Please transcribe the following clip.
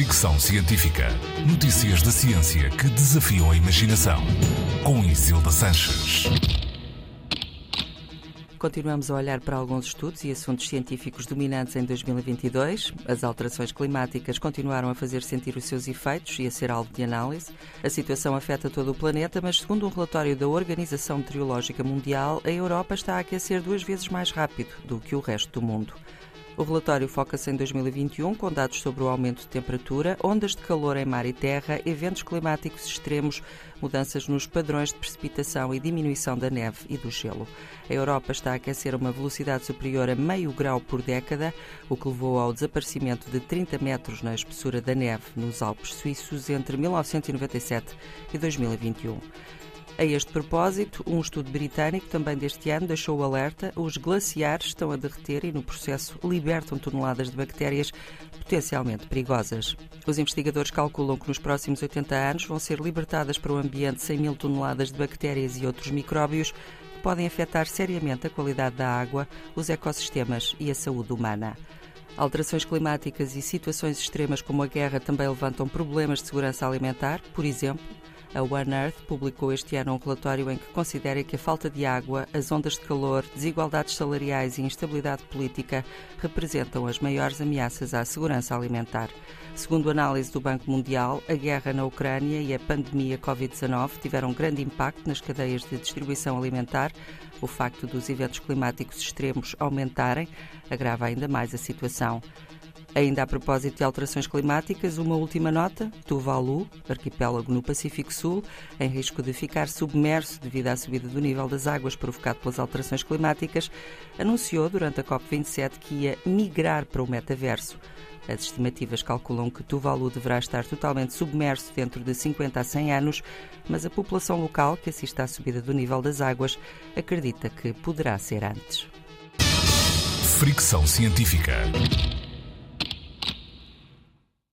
Fricção Científica. Notícias da ciência que desafiam a imaginação. Com Isilda Sanches. Continuamos a olhar para alguns estudos e assuntos científicos dominantes em 2022. As alterações climáticas continuaram a fazer sentir os seus efeitos e a ser alvo de análise. A situação afeta todo o planeta, mas, segundo um relatório da Organização Meteorológica Mundial, a Europa está a aquecer duas vezes mais rápido do que o resto do mundo. O relatório foca-se em 2021 com dados sobre o aumento de temperatura, ondas de calor em mar e terra, eventos climáticos extremos, mudanças nos padrões de precipitação e diminuição da neve e do gelo. A Europa está a aquecer a uma velocidade superior a meio grau por década, o que levou ao desaparecimento de 30 metros na espessura da neve nos Alpes suíços entre 1997 e 2021. A este propósito, um estudo britânico também deste ano deixou o alerta: os glaciares estão a derreter e, no processo, libertam toneladas de bactérias potencialmente perigosas. Os investigadores calculam que nos próximos 80 anos vão ser libertadas para o ambiente 100 mil toneladas de bactérias e outros micróbios que podem afetar seriamente a qualidade da água, os ecossistemas e a saúde humana. Alterações climáticas e situações extremas como a guerra também levantam problemas de segurança alimentar, por exemplo, a One Earth publicou este ano um relatório em que considera que a falta de água, as ondas de calor, desigualdades salariais e instabilidade política representam as maiores ameaças à segurança alimentar. Segundo análise do Banco Mundial, a guerra na Ucrânia e a pandemia Covid-19 tiveram grande impacto nas cadeias de distribuição alimentar. O facto dos eventos climáticos extremos aumentarem agrava ainda mais a situação. Ainda a propósito de alterações climáticas, uma última nota: Tuvalu, arquipélago no Pacífico Sul, em risco de ficar submerso devido à subida do nível das águas provocado pelas alterações climáticas, anunciou durante a COP27 que ia migrar para o metaverso. As estimativas calculam que Tuvalu deverá estar totalmente submerso dentro de 50 a 100 anos, mas a população local, que assiste à subida do nível das águas, acredita que poderá ser antes. Fricção Científica.